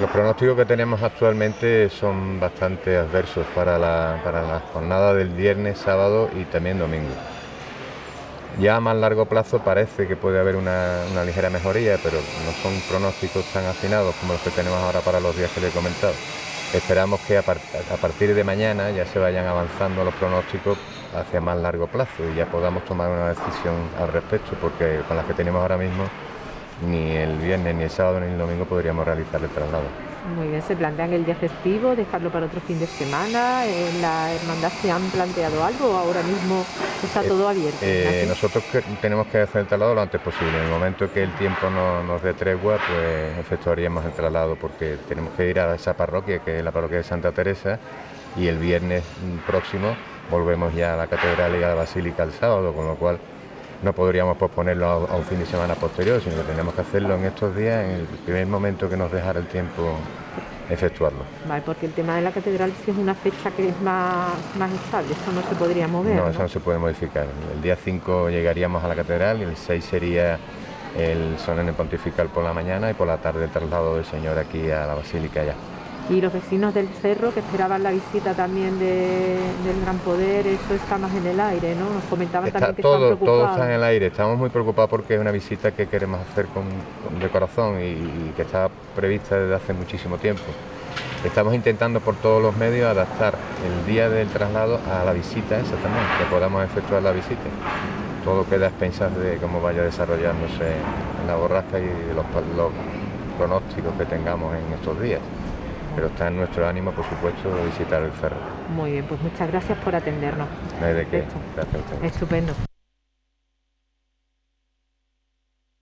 Los pronósticos que tenemos actualmente son bastante adversos para la, para jornada del viernes, sábado y también domingo. Ya a más largo plazo parece que puede haber una, ligera mejoría, pero no son pronósticos tan afinados como los que tenemos ahora para los días que le he comentado. Esperamos que a partir de mañana ya se vayan avanzando los pronósticos hacia más largo plazo y ya podamos tomar una decisión al respecto, porque con las que tenemos ahora mismo ni el viernes, ni el sábado, ni el domingo podríamos realizar el traslado. Muy bien, se plantean el día festivo, dejarlo para otro fin de semana. ¿En la hermandad se han planteado algo o ahora mismo está todo abierto? Eh, nosotros que- tenemos que hacer el traslado lo antes posible. En el momento que el tiempo no- nos dé tregua, pues efectuaríamos el traslado porque tenemos que ir a esa parroquia, que es la parroquia de Santa Teresa, y el viernes próximo volvemos ya a la catedral y a la basílica el sábado, con lo cual no podríamos posponerlo a, un fin de semana posterior, sino que tenemos que hacerlo en estos días, en el primer momento que nos dejara el tiempo efectuarlo. Vale, porque el tema de la catedral sí es una fecha que es más, más estable, eso no se podría mover. No, ¿no? eso no se puede modificar. El día 5 llegaríamos a la catedral y el 6 sería el solemne pontifical por la mañana y por la tarde el traslado del Señor aquí a la Basílica ya. Y los vecinos del cerro que esperaban la visita también de- del Gran Poder, eso está más en el aire, ¿no? Nos comentaban Está también que todo, están todo preocupados. está en el aire. Estamos muy preocupados porque es una visita que queremos hacer con, con- de corazón y, y que está prevista desde hace muchísimo tiempo. Estamos intentando por todos los medios adaptar el día del traslado a la visita esa también, que podamos efectuar la visita. Todo queda a expensas de cómo vaya desarrollándose la borrasca y de los, pa- los pronósticos que tengamos en estos días. Pero está en nuestro ánimo, por supuesto, visitar el cerro. Muy bien, pues muchas gracias por atendernos. No hay de qué. Gracias a ustedes. Estupendo.